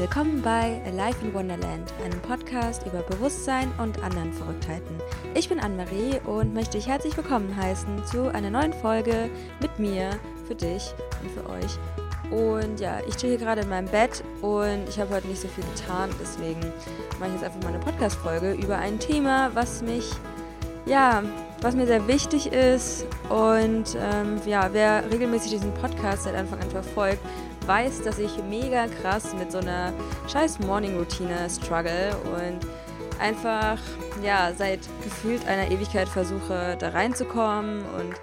Willkommen bei Alive in Wonderland, einem Podcast über Bewusstsein und anderen Verrücktheiten. Ich bin Anne-Marie und möchte dich herzlich willkommen heißen zu einer neuen Folge mit mir, für dich und für euch. Und ja, ich stehe hier gerade in meinem Bett und ich habe heute nicht so viel getan, deswegen mache ich jetzt einfach mal eine Podcast-Folge über ein Thema, was mich, ja, was mir sehr wichtig ist. Und ähm, ja, wer regelmäßig diesen Podcast seit Anfang an verfolgt, weiß, dass ich mega krass mit so einer scheiß Morning-Routine struggle und einfach, ja, seit gefühlt einer Ewigkeit versuche, da reinzukommen und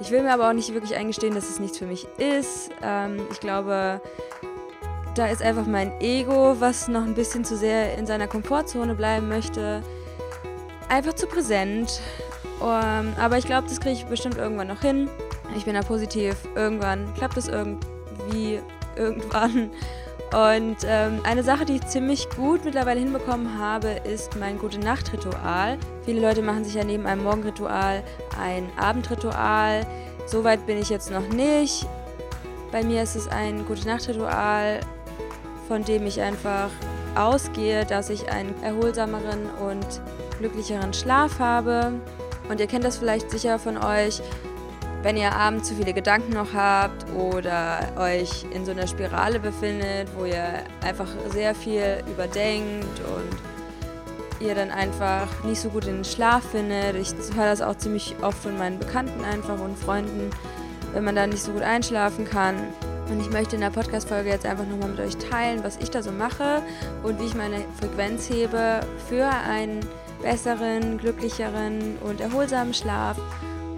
ich will mir aber auch nicht wirklich eingestehen, dass es nichts für mich ist. Ähm, ich glaube, da ist einfach mein Ego, was noch ein bisschen zu sehr in seiner Komfortzone bleiben möchte, einfach zu präsent. Um, ähm, aber ich glaube, das kriege ich bestimmt irgendwann noch hin. Ich bin da positiv. Irgendwann klappt es irgendwie irgendwann. Und ähm, eine Sache, die ich ziemlich gut mittlerweile hinbekommen habe, ist mein Gute-Nacht-Ritual. Viele Leute machen sich ja neben einem Morgenritual ein Abendritual. Soweit bin ich jetzt noch nicht. Bei mir ist es ein Gute-Nacht-Ritual, von dem ich einfach ausgehe, dass ich einen erholsameren und glücklicheren Schlaf habe. Und ihr kennt das vielleicht sicher von euch, wenn ihr abends zu viele Gedanken noch habt oder euch in so einer Spirale befindet, wo ihr einfach sehr viel überdenkt und ihr dann einfach nicht so gut in den Schlaf findet. Ich höre das auch ziemlich oft von meinen Bekannten einfach und Freunden, wenn man da nicht so gut einschlafen kann. Und ich möchte in der Podcast-Folge jetzt einfach nochmal mit euch teilen, was ich da so mache und wie ich meine Frequenz hebe für einen besseren, glücklicheren und erholsamen Schlaf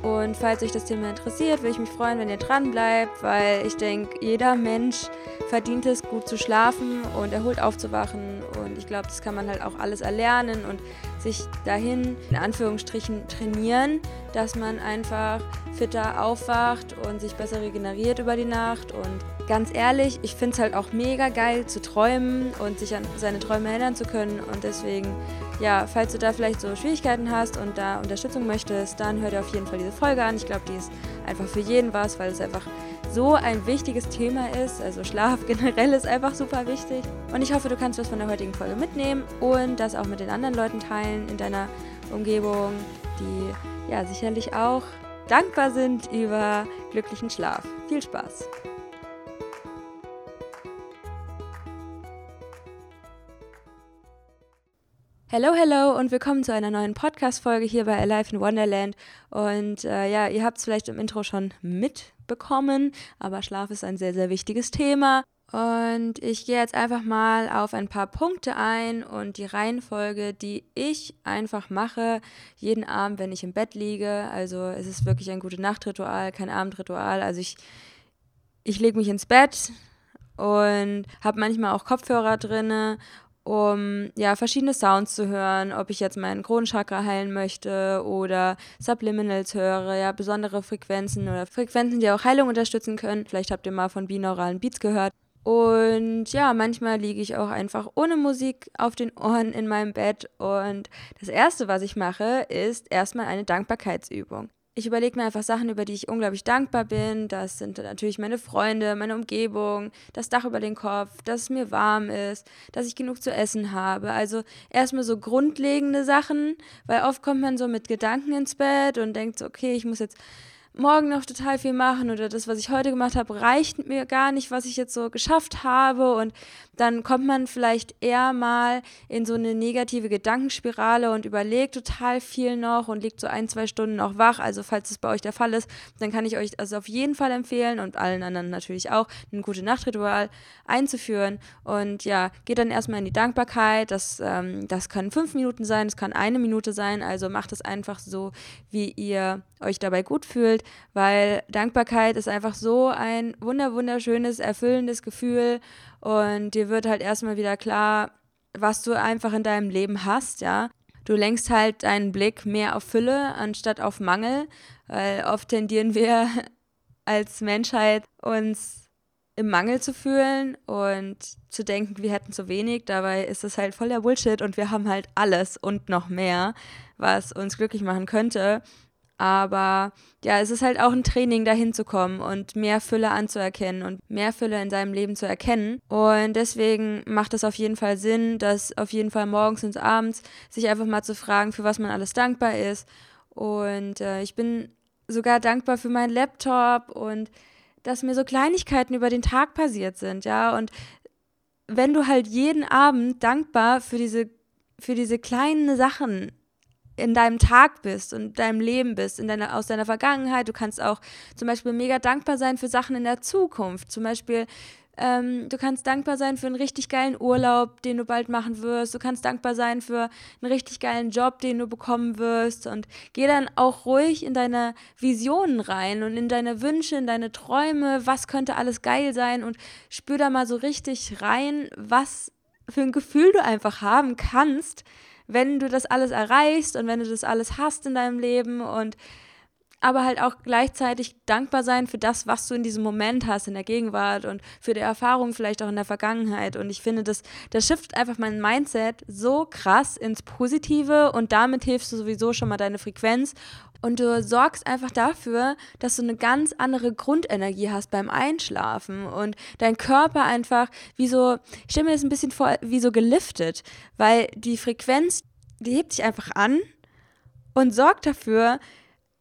und falls euch das Thema interessiert, würde ich mich freuen, wenn ihr dran bleibt, weil ich denke, jeder Mensch verdient es, gut zu schlafen und erholt aufzuwachen. Und ich glaube, das kann man halt auch alles erlernen und sich dahin in Anführungsstrichen trainieren, dass man einfach fitter aufwacht und sich besser regeneriert über die Nacht. Und ganz ehrlich, ich finde es halt auch mega geil zu träumen und sich an seine Träume erinnern zu können. Und deswegen ja, falls du da vielleicht so Schwierigkeiten hast und da Unterstützung möchtest, dann hör dir auf jeden Fall diese Folge an. Ich glaube, die ist einfach für jeden was, weil es einfach so ein wichtiges Thema ist. Also Schlaf generell ist einfach super wichtig. Und ich hoffe, du kannst was von der heutigen Folge mitnehmen und das auch mit den anderen Leuten teilen in deiner Umgebung, die ja sicherlich auch dankbar sind über glücklichen Schlaf. Viel Spaß! Hello, hello und willkommen zu einer neuen Podcast-Folge hier bei Alive in Wonderland. Und äh, ja, ihr habt es vielleicht im Intro schon mitbekommen, aber Schlaf ist ein sehr, sehr wichtiges Thema. Und ich gehe jetzt einfach mal auf ein paar Punkte ein und die Reihenfolge, die ich einfach mache, jeden Abend, wenn ich im Bett liege. Also es ist wirklich ein gute Nachtritual, kein Abendritual. Also ich, ich lege mich ins Bett und habe manchmal auch Kopfhörer drinne um ja verschiedene Sounds zu hören, ob ich jetzt meinen Kronenchakra heilen möchte oder Subliminals höre, ja besondere Frequenzen oder Frequenzen, die auch Heilung unterstützen können. Vielleicht habt ihr mal von binauralen Beats gehört. Und ja, manchmal liege ich auch einfach ohne Musik auf den Ohren in meinem Bett und das erste, was ich mache, ist erstmal eine Dankbarkeitsübung ich überlege mir einfach Sachen, über die ich unglaublich dankbar bin. Das sind natürlich meine Freunde, meine Umgebung, das Dach über den Kopf, dass es mir warm ist, dass ich genug zu essen habe. Also erstmal so grundlegende Sachen, weil oft kommt man so mit Gedanken ins Bett und denkt so, okay, ich muss jetzt morgen noch total viel machen oder das, was ich heute gemacht habe, reicht mir gar nicht, was ich jetzt so geschafft habe. Und dann kommt man vielleicht eher mal in so eine negative Gedankenspirale und überlegt total viel noch und liegt so ein, zwei Stunden noch wach. Also falls es bei euch der Fall ist, dann kann ich euch also auf jeden Fall empfehlen und allen anderen natürlich auch, ein gute Nachtritual einzuführen. Und ja, geht dann erstmal in die Dankbarkeit. Das, ähm, das kann fünf Minuten sein, das kann eine Minute sein. Also macht es einfach so, wie ihr euch dabei gut fühlt, weil Dankbarkeit ist einfach so ein wunder wunderschönes, erfüllendes Gefühl und dir wird halt erstmal wieder klar, was du einfach in deinem Leben hast, ja. Du lenkst halt deinen Blick mehr auf Fülle anstatt auf Mangel, weil oft tendieren wir als Menschheit uns im Mangel zu fühlen und zu denken, wir hätten zu wenig. Dabei ist es halt voller Bullshit und wir haben halt alles und noch mehr, was uns glücklich machen könnte. Aber ja, es ist halt auch ein Training, dahin zu kommen und mehr Fülle anzuerkennen und mehr Fülle in seinem Leben zu erkennen. Und deswegen macht es auf jeden Fall Sinn, dass auf jeden Fall morgens und abends sich einfach mal zu fragen, für was man alles dankbar ist. Und äh, ich bin sogar dankbar für meinen Laptop und dass mir so Kleinigkeiten über den Tag passiert sind, ja. Und wenn du halt jeden Abend dankbar für diese, für diese kleinen Sachen in deinem Tag bist und deinem Leben bist, in deiner, aus deiner Vergangenheit. Du kannst auch zum Beispiel mega dankbar sein für Sachen in der Zukunft. Zum Beispiel, ähm, du kannst dankbar sein für einen richtig geilen Urlaub, den du bald machen wirst. Du kannst dankbar sein für einen richtig geilen Job, den du bekommen wirst. Und geh dann auch ruhig in deine Visionen rein und in deine Wünsche, in deine Träume. Was könnte alles geil sein? Und spür da mal so richtig rein, was für ein Gefühl du einfach haben kannst, wenn du das alles erreichst und wenn du das alles hast in deinem Leben und aber halt auch gleichzeitig dankbar sein für das, was du in diesem Moment hast, in der Gegenwart und für die Erfahrung vielleicht auch in der Vergangenheit. Und ich finde, das, das shiftet einfach mein Mindset so krass ins Positive und damit hilfst du sowieso schon mal deine Frequenz und du sorgst einfach dafür, dass du eine ganz andere Grundenergie hast beim Einschlafen und dein Körper einfach wie so, ich stelle mir das ein bisschen vor, wie so geliftet, weil die Frequenz, die hebt sich einfach an und sorgt dafür,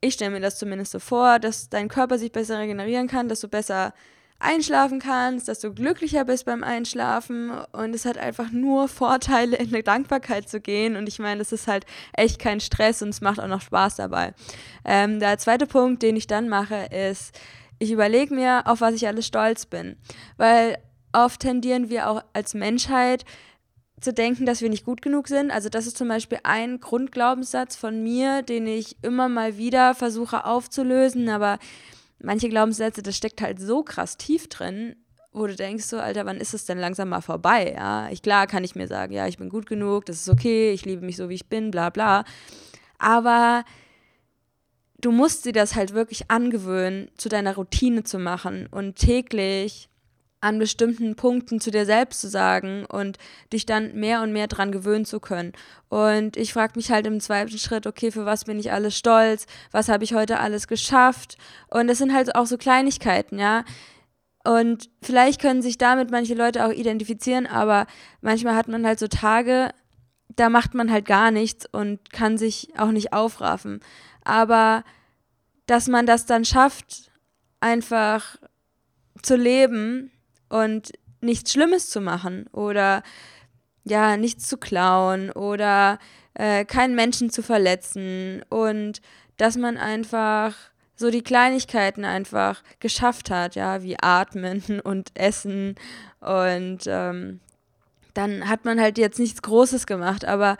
ich stelle mir das zumindest so vor, dass dein Körper sich besser regenerieren kann, dass du besser einschlafen kannst, dass du glücklicher bist beim Einschlafen. Und es hat einfach nur Vorteile, in eine Dankbarkeit zu gehen. Und ich meine, es ist halt echt kein Stress und es macht auch noch Spaß dabei. Ähm, der zweite Punkt, den ich dann mache, ist, ich überlege mir, auf was ich alles stolz bin, weil oft tendieren wir auch als Menschheit zu denken, dass wir nicht gut genug sind. Also das ist zum Beispiel ein Grundglaubenssatz von mir, den ich immer mal wieder versuche aufzulösen, aber manche Glaubenssätze, das steckt halt so krass tief drin, wo du denkst so, Alter, wann ist es denn langsam mal vorbei? Ja, ich, klar kann ich mir sagen, ja, ich bin gut genug, das ist okay, ich liebe mich so, wie ich bin, bla bla. Aber du musst dir das halt wirklich angewöhnen, zu deiner Routine zu machen und täglich an bestimmten Punkten zu dir selbst zu sagen und dich dann mehr und mehr dran gewöhnen zu können. Und ich frage mich halt im zweiten Schritt, okay, für was bin ich alles stolz? Was habe ich heute alles geschafft? Und es sind halt auch so Kleinigkeiten, ja. Und vielleicht können sich damit manche Leute auch identifizieren, aber manchmal hat man halt so Tage, da macht man halt gar nichts und kann sich auch nicht aufraffen. Aber dass man das dann schafft, einfach zu leben und nichts Schlimmes zu machen oder ja, nichts zu klauen oder äh, keinen Menschen zu verletzen und dass man einfach so die Kleinigkeiten einfach geschafft hat, ja, wie atmen und essen und ähm, dann hat man halt jetzt nichts Großes gemacht, aber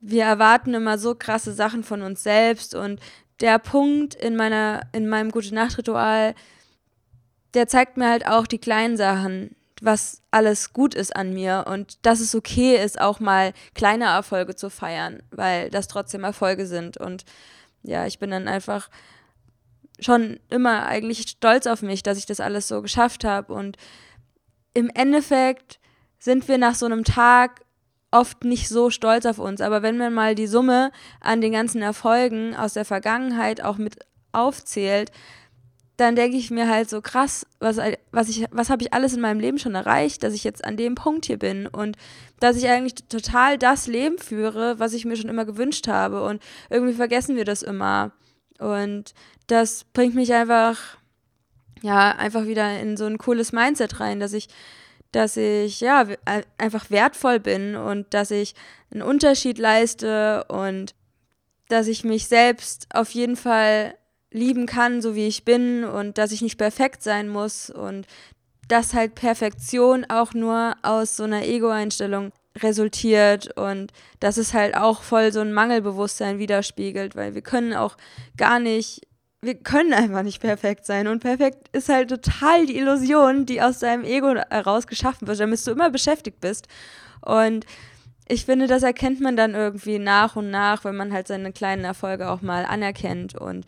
wir erwarten immer so krasse Sachen von uns selbst und der Punkt in meiner in meinem gute Nacht Ritual der zeigt mir halt auch die kleinen Sachen, was alles gut ist an mir und dass es okay ist, auch mal kleine Erfolge zu feiern, weil das trotzdem Erfolge sind. Und ja, ich bin dann einfach schon immer eigentlich stolz auf mich, dass ich das alles so geschafft habe. Und im Endeffekt sind wir nach so einem Tag oft nicht so stolz auf uns. Aber wenn man mal die Summe an den ganzen Erfolgen aus der Vergangenheit auch mit aufzählt, dann denke ich mir halt so krass, was, was, ich, was habe ich alles in meinem Leben schon erreicht, dass ich jetzt an dem Punkt hier bin und dass ich eigentlich total das Leben führe, was ich mir schon immer gewünscht habe. Und irgendwie vergessen wir das immer. Und das bringt mich einfach, ja, einfach wieder in so ein cooles Mindset rein, dass ich, dass ich, ja, einfach wertvoll bin und dass ich einen Unterschied leiste und dass ich mich selbst auf jeden Fall lieben kann, so wie ich bin und dass ich nicht perfekt sein muss und dass halt Perfektion auch nur aus so einer Ego-Einstellung resultiert und dass es halt auch voll so ein Mangelbewusstsein widerspiegelt, weil wir können auch gar nicht, wir können einfach nicht perfekt sein und perfekt ist halt total die Illusion, die aus deinem Ego heraus geschaffen wird, damit du immer beschäftigt bist. Und ich finde, das erkennt man dann irgendwie nach und nach, wenn man halt seine kleinen Erfolge auch mal anerkennt und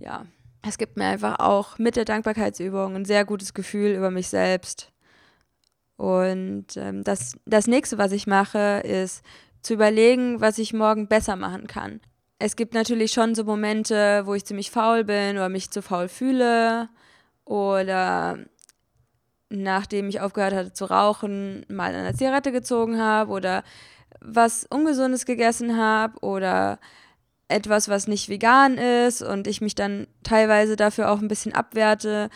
ja, es gibt mir einfach auch mit der Dankbarkeitsübung ein sehr gutes Gefühl über mich selbst. Und ähm, das, das nächste, was ich mache, ist zu überlegen, was ich morgen besser machen kann. es gibt natürlich schon so Momente, wo ich ziemlich faul bin oder mich zu faul fühle oder nachdem ich aufgehört hatte zu rauchen, mal eine Zigarette gezogen habe oder was Ungesundes gegessen habe oder etwas, was nicht vegan ist und ich mich dann teilweise dafür auch ein bisschen abwerte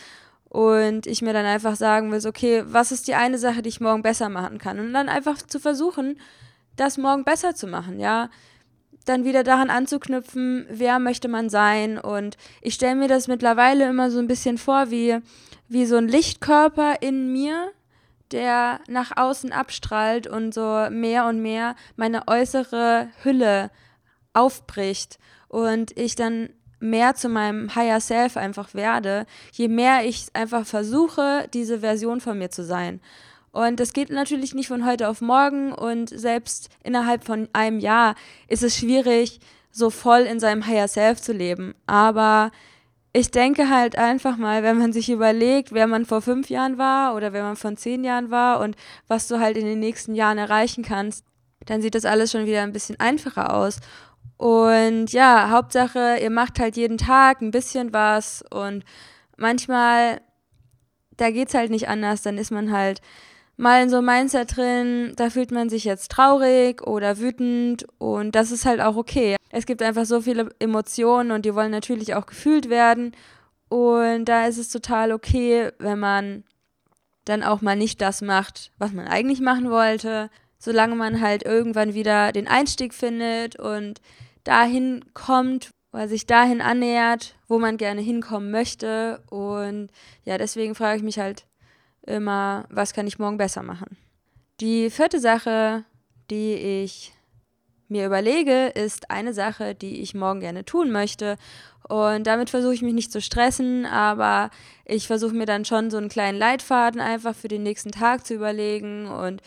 und ich mir dann einfach sagen will, okay, was ist die eine Sache, die ich morgen besser machen kann und dann einfach zu versuchen, das morgen besser zu machen, ja dann wieder daran anzuknüpfen, wer möchte man sein. Und ich stelle mir das mittlerweile immer so ein bisschen vor, wie, wie so ein Lichtkörper in mir, der nach außen abstrahlt und so mehr und mehr meine äußere Hülle aufbricht und ich dann mehr zu meinem Higher Self einfach werde, je mehr ich einfach versuche, diese Version von mir zu sein. Und das geht natürlich nicht von heute auf morgen und selbst innerhalb von einem Jahr ist es schwierig, so voll in seinem Higher Self zu leben. Aber ich denke halt einfach mal, wenn man sich überlegt, wer man vor fünf Jahren war oder wer man vor zehn Jahren war und was du halt in den nächsten Jahren erreichen kannst, dann sieht das alles schon wieder ein bisschen einfacher aus. Und ja, Hauptsache, ihr macht halt jeden Tag ein bisschen was und manchmal, da geht's halt nicht anders, dann ist man halt mal in so einem Mindset drin, da fühlt man sich jetzt traurig oder wütend und das ist halt auch okay. Es gibt einfach so viele Emotionen und die wollen natürlich auch gefühlt werden und da ist es total okay, wenn man dann auch mal nicht das macht, was man eigentlich machen wollte, solange man halt irgendwann wieder den Einstieg findet und dahin kommt, oder sich dahin annähert, wo man gerne hinkommen möchte und ja, deswegen frage ich mich halt, immer, was kann ich morgen besser machen. Die vierte Sache, die ich mir überlege, ist eine Sache, die ich morgen gerne tun möchte. Und damit versuche ich mich nicht zu stressen, aber ich versuche mir dann schon so einen kleinen Leitfaden einfach für den nächsten Tag zu überlegen und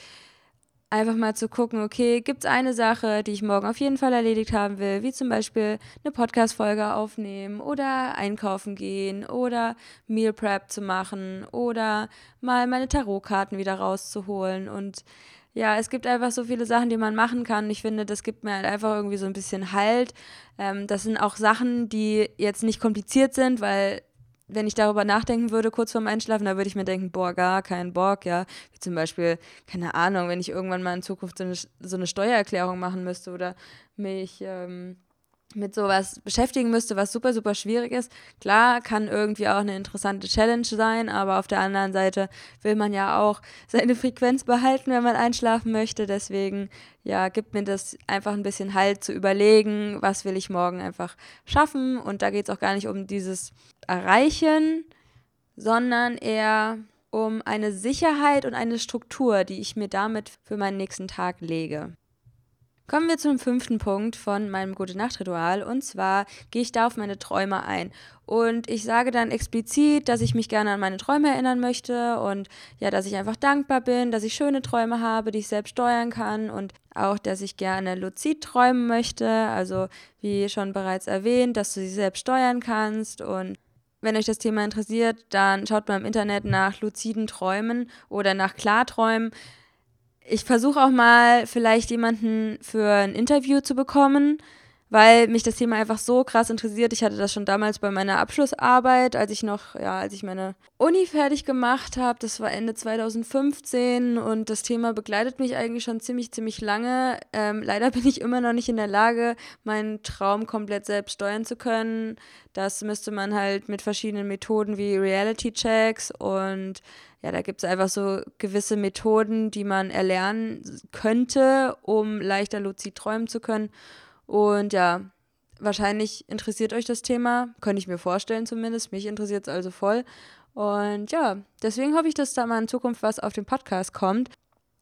einfach mal zu gucken, okay, gibt es eine Sache, die ich morgen auf jeden Fall erledigt haben will, wie zum Beispiel eine Podcast-Folge aufnehmen oder einkaufen gehen oder Meal Prep zu machen oder mal meine Tarotkarten wieder rauszuholen und ja, es gibt einfach so viele Sachen, die man machen kann. Ich finde, das gibt mir halt einfach irgendwie so ein bisschen Halt. Ähm, das sind auch Sachen, die jetzt nicht kompliziert sind, weil wenn ich darüber nachdenken würde, kurz vorm Einschlafen, da würde ich mir denken, boah, gar keinen Bock, ja. Wie zum Beispiel, keine Ahnung, wenn ich irgendwann mal in Zukunft so eine, so eine Steuererklärung machen müsste oder mich ähm, mit sowas beschäftigen müsste, was super, super schwierig ist. Klar, kann irgendwie auch eine interessante Challenge sein, aber auf der anderen Seite will man ja auch seine Frequenz behalten, wenn man einschlafen möchte. Deswegen, ja, gibt mir das einfach ein bisschen Halt zu überlegen, was will ich morgen einfach schaffen. Und da geht es auch gar nicht um dieses Erreichen, sondern eher um eine Sicherheit und eine Struktur, die ich mir damit für meinen nächsten Tag lege. Kommen wir zum fünften Punkt von meinem Gute-Nacht-Ritual und zwar gehe ich da auf meine Träume ein. Und ich sage dann explizit, dass ich mich gerne an meine Träume erinnern möchte und ja, dass ich einfach dankbar bin, dass ich schöne Träume habe, die ich selbst steuern kann und auch, dass ich gerne luzid träumen möchte. Also, wie schon bereits erwähnt, dass du sie selbst steuern kannst und wenn euch das Thema interessiert, dann schaut mal im Internet nach luziden Träumen oder nach Klarträumen ich versuche auch mal vielleicht jemanden für ein Interview zu bekommen, weil mich das Thema einfach so krass interessiert. Ich hatte das schon damals bei meiner Abschlussarbeit, als ich noch, ja, als ich meine Uni fertig gemacht habe. Das war Ende 2015 und das Thema begleitet mich eigentlich schon ziemlich, ziemlich lange. Ähm, leider bin ich immer noch nicht in der Lage, meinen Traum komplett selbst steuern zu können. Das müsste man halt mit verschiedenen Methoden wie Reality Checks und ja, da gibt es einfach so gewisse Methoden, die man erlernen könnte, um leichter luzid träumen zu können. Und ja, wahrscheinlich interessiert euch das Thema, könnte ich mir vorstellen zumindest. Mich interessiert es also voll. Und ja, deswegen hoffe ich, dass da mal in Zukunft was auf dem Podcast kommt.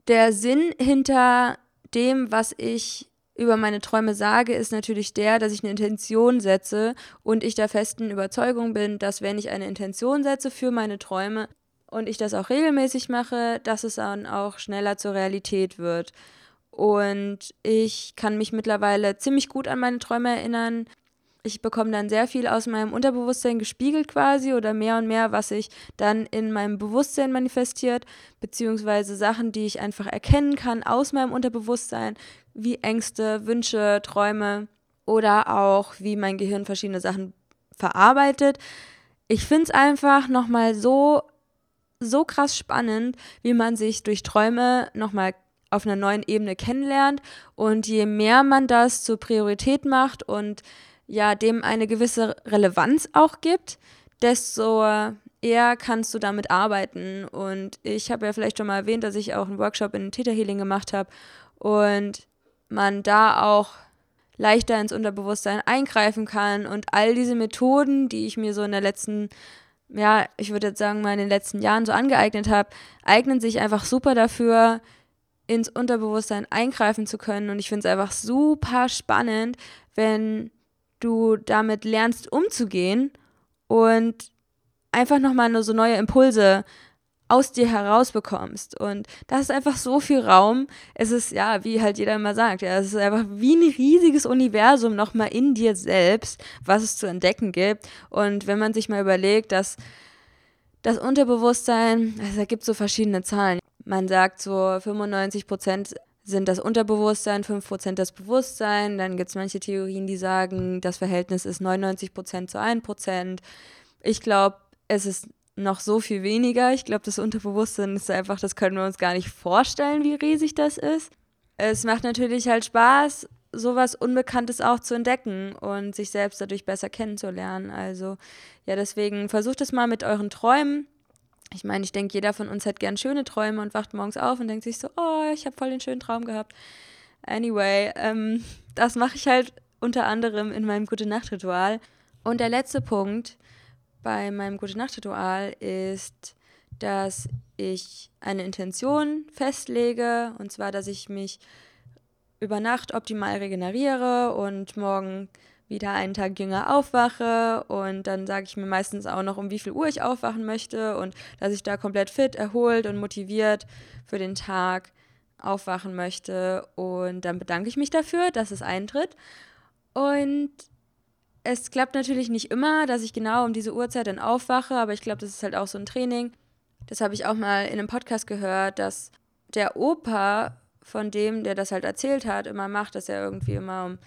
Der Sinn hinter dem, was ich über meine Träume sage, ist natürlich der, dass ich eine Intention setze und ich der festen Überzeugung bin, dass wenn ich eine Intention setze für meine Träume, und ich das auch regelmäßig mache, dass es dann auch schneller zur Realität wird. Und ich kann mich mittlerweile ziemlich gut an meine Träume erinnern. Ich bekomme dann sehr viel aus meinem Unterbewusstsein gespiegelt quasi oder mehr und mehr, was sich dann in meinem Bewusstsein manifestiert, beziehungsweise Sachen, die ich einfach erkennen kann aus meinem Unterbewusstsein, wie Ängste, Wünsche, Träume. oder auch wie mein Gehirn verschiedene Sachen verarbeitet. Ich finde es einfach nochmal so, so krass spannend, wie man sich durch Träume nochmal auf einer neuen Ebene kennenlernt. Und je mehr man das zur Priorität macht und ja, dem eine gewisse Relevanz auch gibt, desto eher kannst du damit arbeiten. Und ich habe ja vielleicht schon mal erwähnt, dass ich auch einen Workshop in Theta Healing gemacht habe und man da auch leichter ins Unterbewusstsein eingreifen kann und all diese Methoden, die ich mir so in der letzten, ja, ich würde jetzt sagen, mal in den letzten Jahren so angeeignet habe, eignen sich einfach super dafür, ins Unterbewusstsein eingreifen zu können. Und ich finde es einfach super spannend, wenn du damit lernst umzugehen und einfach nochmal nur so neue Impulse aus dir herausbekommst. Und das ist einfach so viel Raum. Es ist, ja, wie halt jeder immer sagt, ja, es ist einfach wie ein riesiges Universum nochmal in dir selbst, was es zu entdecken gibt. Und wenn man sich mal überlegt, dass das Unterbewusstsein, also da gibt es so verschiedene Zahlen. Man sagt so 95 Prozent sind das Unterbewusstsein, 5% das Bewusstsein. Dann gibt es manche Theorien, die sagen, das Verhältnis ist 99% zu 1%. Ich glaube, es ist noch so viel weniger. Ich glaube, das Unterbewusstsein ist einfach, das können wir uns gar nicht vorstellen, wie riesig das ist. Es macht natürlich halt Spaß, sowas Unbekanntes auch zu entdecken und sich selbst dadurch besser kennenzulernen. Also ja, deswegen versucht es mal mit euren Träumen. Ich meine, ich denke, jeder von uns hat gern schöne Träume und wacht morgens auf und denkt sich so, oh, ich habe voll den schönen Traum gehabt. Anyway, ähm, das mache ich halt unter anderem in meinem Gute-Nacht-Ritual. Und der letzte Punkt, bei meinem Gute-Nacht-Ritual ist, dass ich eine Intention festlege, und zwar, dass ich mich über Nacht optimal regeneriere und morgen wieder einen Tag jünger aufwache und dann sage ich mir meistens auch noch, um wie viel Uhr ich aufwachen möchte und dass ich da komplett fit, erholt und motiviert für den Tag aufwachen möchte und dann bedanke ich mich dafür, dass es eintritt und es klappt natürlich nicht immer, dass ich genau um diese Uhrzeit dann aufwache, aber ich glaube, das ist halt auch so ein Training. Das habe ich auch mal in einem Podcast gehört, dass der Opa von dem, der das halt erzählt hat, immer macht, dass er irgendwie immer um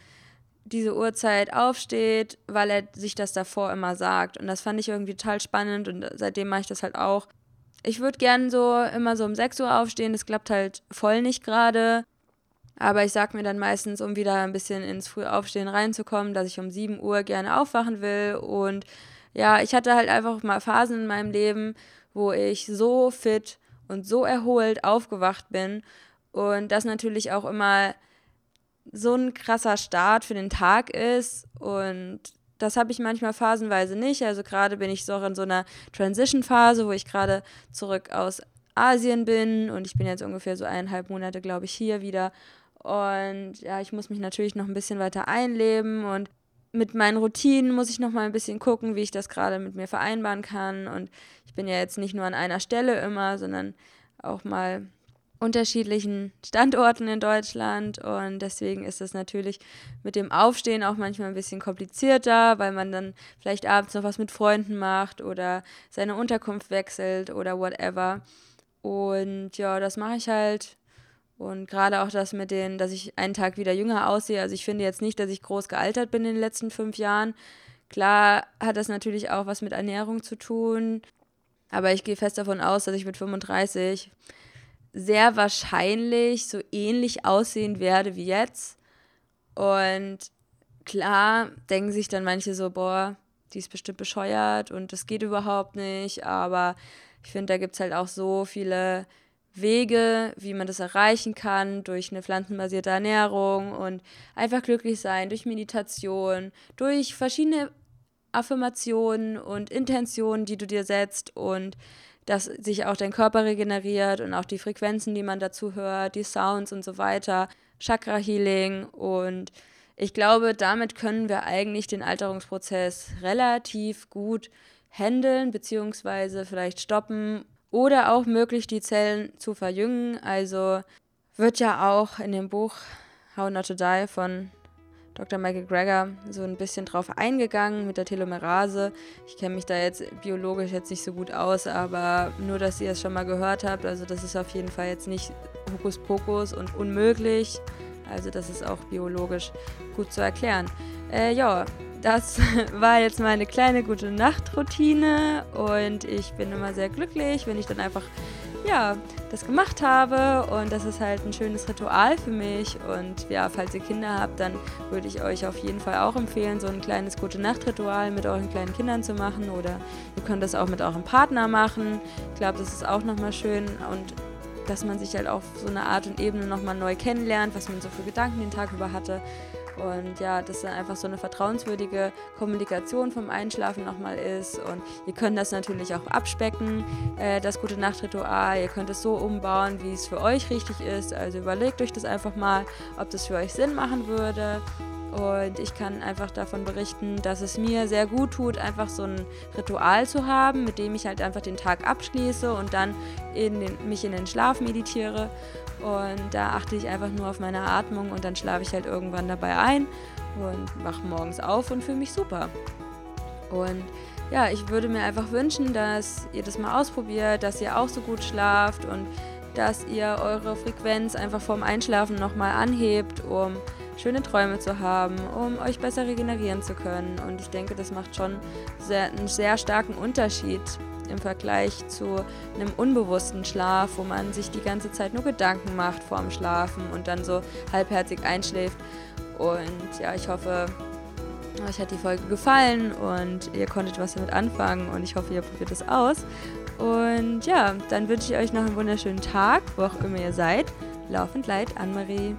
diese Uhrzeit aufsteht, weil er sich das davor immer sagt. Und das fand ich irgendwie total spannend und seitdem mache ich das halt auch. Ich würde gern so immer so um 6 Uhr aufstehen, das klappt halt voll nicht gerade. Aber ich sage mir dann meistens, um wieder ein bisschen ins Frühaufstehen reinzukommen, dass ich um 7 Uhr gerne aufwachen will. Und ja, ich hatte halt einfach mal Phasen in meinem Leben, wo ich so fit und so erholt aufgewacht bin. Und das natürlich auch immer so ein krasser Start für den Tag ist. Und das habe ich manchmal phasenweise nicht. Also gerade bin ich so in so einer Transition-Phase, wo ich gerade zurück aus Asien bin und ich bin jetzt ungefähr so eineinhalb Monate, glaube ich, hier wieder und ja, ich muss mich natürlich noch ein bisschen weiter einleben und mit meinen Routinen muss ich noch mal ein bisschen gucken, wie ich das gerade mit mir vereinbaren kann. Und ich bin ja jetzt nicht nur an einer Stelle immer, sondern auch mal unterschiedlichen Standorten in Deutschland und deswegen ist es natürlich mit dem Aufstehen auch manchmal ein bisschen komplizierter, weil man dann vielleicht abends noch was mit Freunden macht oder seine Unterkunft wechselt oder whatever. Und ja, das mache ich halt und gerade auch das mit den, dass ich einen Tag wieder jünger aussehe. Also ich finde jetzt nicht, dass ich groß gealtert bin in den letzten fünf Jahren. Klar hat das natürlich auch was mit Ernährung zu tun. Aber ich gehe fest davon aus, dass ich mit 35 sehr wahrscheinlich so ähnlich aussehen werde wie jetzt. Und klar denken sich dann manche so, boah, die ist bestimmt bescheuert und das geht überhaupt nicht. Aber ich finde, da gibt es halt auch so viele Wege, wie man das erreichen kann, durch eine pflanzenbasierte Ernährung und einfach glücklich sein, durch Meditation, durch verschiedene Affirmationen und Intentionen, die du dir setzt und dass sich auch dein Körper regeneriert und auch die Frequenzen, die man dazu hört, die Sounds und so weiter, Chakra Healing und ich glaube, damit können wir eigentlich den Alterungsprozess relativ gut handeln beziehungsweise vielleicht stoppen oder auch möglich, die Zellen zu verjüngen. Also wird ja auch in dem Buch How Not to Die von Dr. Michael Greger so ein bisschen drauf eingegangen mit der Telomerase. Ich kenne mich da jetzt biologisch jetzt nicht so gut aus, aber nur, dass ihr es schon mal gehört habt. Also das ist auf jeden Fall jetzt nicht Hokuspokus und unmöglich. Also das ist auch biologisch gut zu erklären. Äh, ja, das war jetzt meine kleine gute Nachtroutine und ich bin immer sehr glücklich, wenn ich dann einfach ja, das gemacht habe und das ist halt ein schönes Ritual für mich und ja, falls ihr Kinder habt, dann würde ich euch auf jeden Fall auch empfehlen, so ein kleines gute Nacht-Ritual mit euren kleinen Kindern zu machen oder ihr könnt das auch mit eurem Partner machen. Ich glaube, das ist auch nochmal schön und dass man sich halt auf so eine Art und Ebene nochmal neu kennenlernt, was man so für Gedanken den Tag über hatte. Und ja, dass dann einfach so eine vertrauenswürdige Kommunikation vom Einschlafen nochmal ist. Und ihr könnt das natürlich auch abspecken, äh, das gute Nachtritual. Ihr könnt es so umbauen, wie es für euch richtig ist. Also überlegt euch das einfach mal, ob das für euch Sinn machen würde. Und ich kann einfach davon berichten, dass es mir sehr gut tut, einfach so ein Ritual zu haben, mit dem ich halt einfach den Tag abschließe und dann in den, mich in den Schlaf meditiere. Und da achte ich einfach nur auf meine Atmung und dann schlafe ich halt irgendwann dabei ein und wache morgens auf und fühle mich super. Und ja, ich würde mir einfach wünschen, dass ihr das mal ausprobiert, dass ihr auch so gut schlaft und dass ihr eure Frequenz einfach vorm Einschlafen nochmal anhebt, um schöne Träume zu haben, um euch besser regenerieren zu können. Und ich denke, das macht schon sehr, einen sehr starken Unterschied im Vergleich zu einem unbewussten Schlaf, wo man sich die ganze Zeit nur Gedanken macht vorm Schlafen und dann so halbherzig einschläft. Und ja, ich hoffe, euch hat die Folge gefallen und ihr konntet was damit anfangen und ich hoffe, ihr probiert es aus. Und ja, dann wünsche ich euch noch einen wunderschönen Tag, wo auch immer ihr seid. Laufend leid, Anne-Marie.